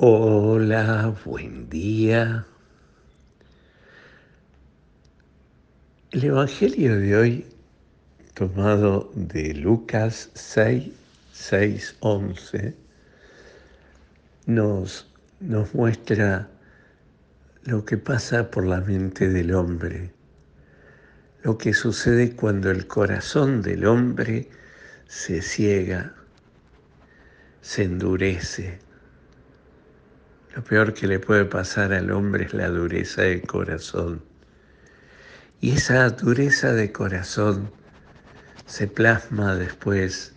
Hola, buen día. El Evangelio de hoy, tomado de Lucas 6, 6, 11, nos, nos muestra lo que pasa por la mente del hombre, lo que sucede cuando el corazón del hombre se ciega, se endurece lo peor que le puede pasar al hombre es la dureza de corazón. Y esa dureza de corazón se plasma después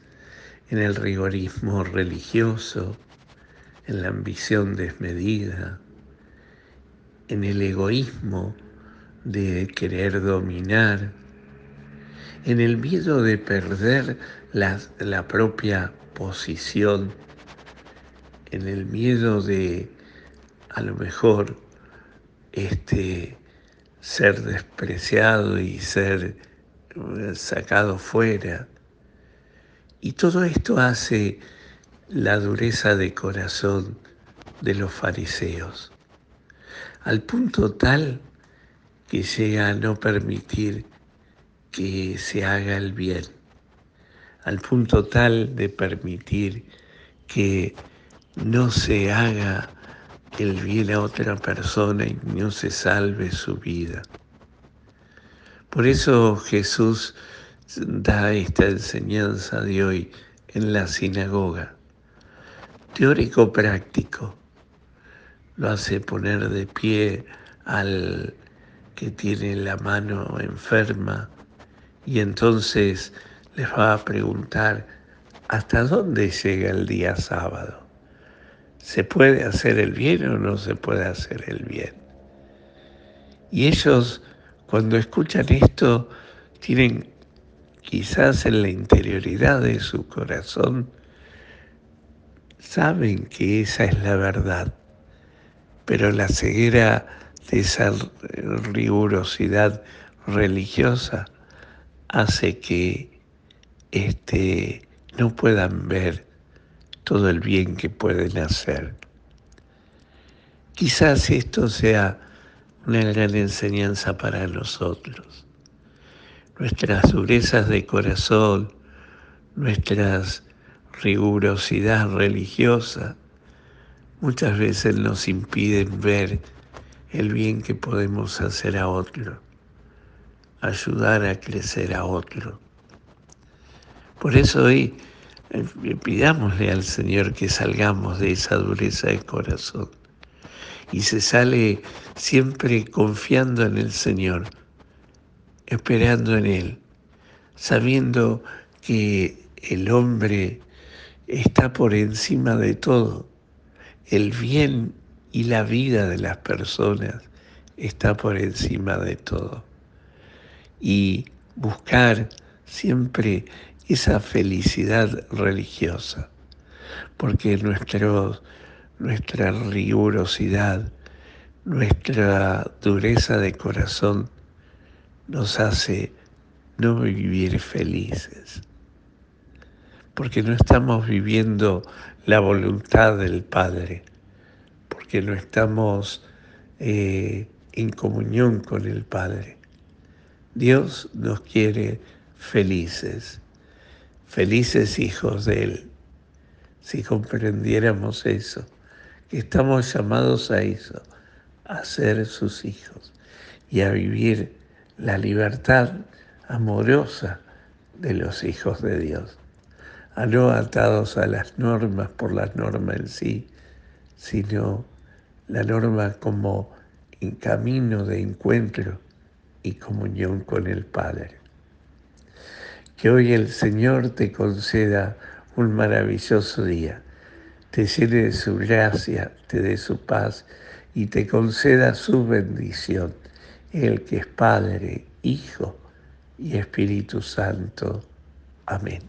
en el rigorismo religioso, en la ambición desmedida, en el egoísmo de querer dominar, en el miedo de perder la, la propia posición, en el miedo de a lo mejor este, ser despreciado y ser eh, sacado fuera. Y todo esto hace la dureza de corazón de los fariseos, al punto tal que llega a no permitir que se haga el bien, al punto tal de permitir que no se haga el bien a otra persona y no se salve su vida. Por eso Jesús da esta enseñanza de hoy en la sinagoga. Teórico práctico. Lo hace poner de pie al que tiene la mano enferma y entonces les va a preguntar hasta dónde llega el día sábado. ¿Se puede hacer el bien o no se puede hacer el bien? Y ellos, cuando escuchan esto, tienen quizás en la interioridad de su corazón, saben que esa es la verdad, pero la ceguera de esa rigurosidad religiosa hace que este, no puedan ver todo el bien que pueden hacer. Quizás esto sea una gran enseñanza para nosotros. Nuestras durezas de corazón, nuestras rigurosidad religiosa, muchas veces nos impiden ver el bien que podemos hacer a otro, ayudar a crecer a otro. Por eso hoy pidámosle al Señor que salgamos de esa dureza de corazón. Y se sale siempre confiando en el Señor, esperando en Él, sabiendo que el hombre está por encima de todo. El bien y la vida de las personas está por encima de todo. Y buscar siempre esa felicidad religiosa, porque nuestro, nuestra rigurosidad, nuestra dureza de corazón nos hace no vivir felices, porque no estamos viviendo la voluntad del Padre, porque no estamos eh, en comunión con el Padre. Dios nos quiere felices felices hijos de Él, si comprendiéramos eso, que estamos llamados a eso, a ser sus hijos y a vivir la libertad amorosa de los hijos de Dios, a no atados a las normas por las normas en sí, sino la norma como en camino de encuentro y comunión con el Padre. Que hoy el Señor te conceda un maravilloso día, te llene de su gracia, te dé su paz y te conceda su bendición, el que es Padre, Hijo y Espíritu Santo. Amén.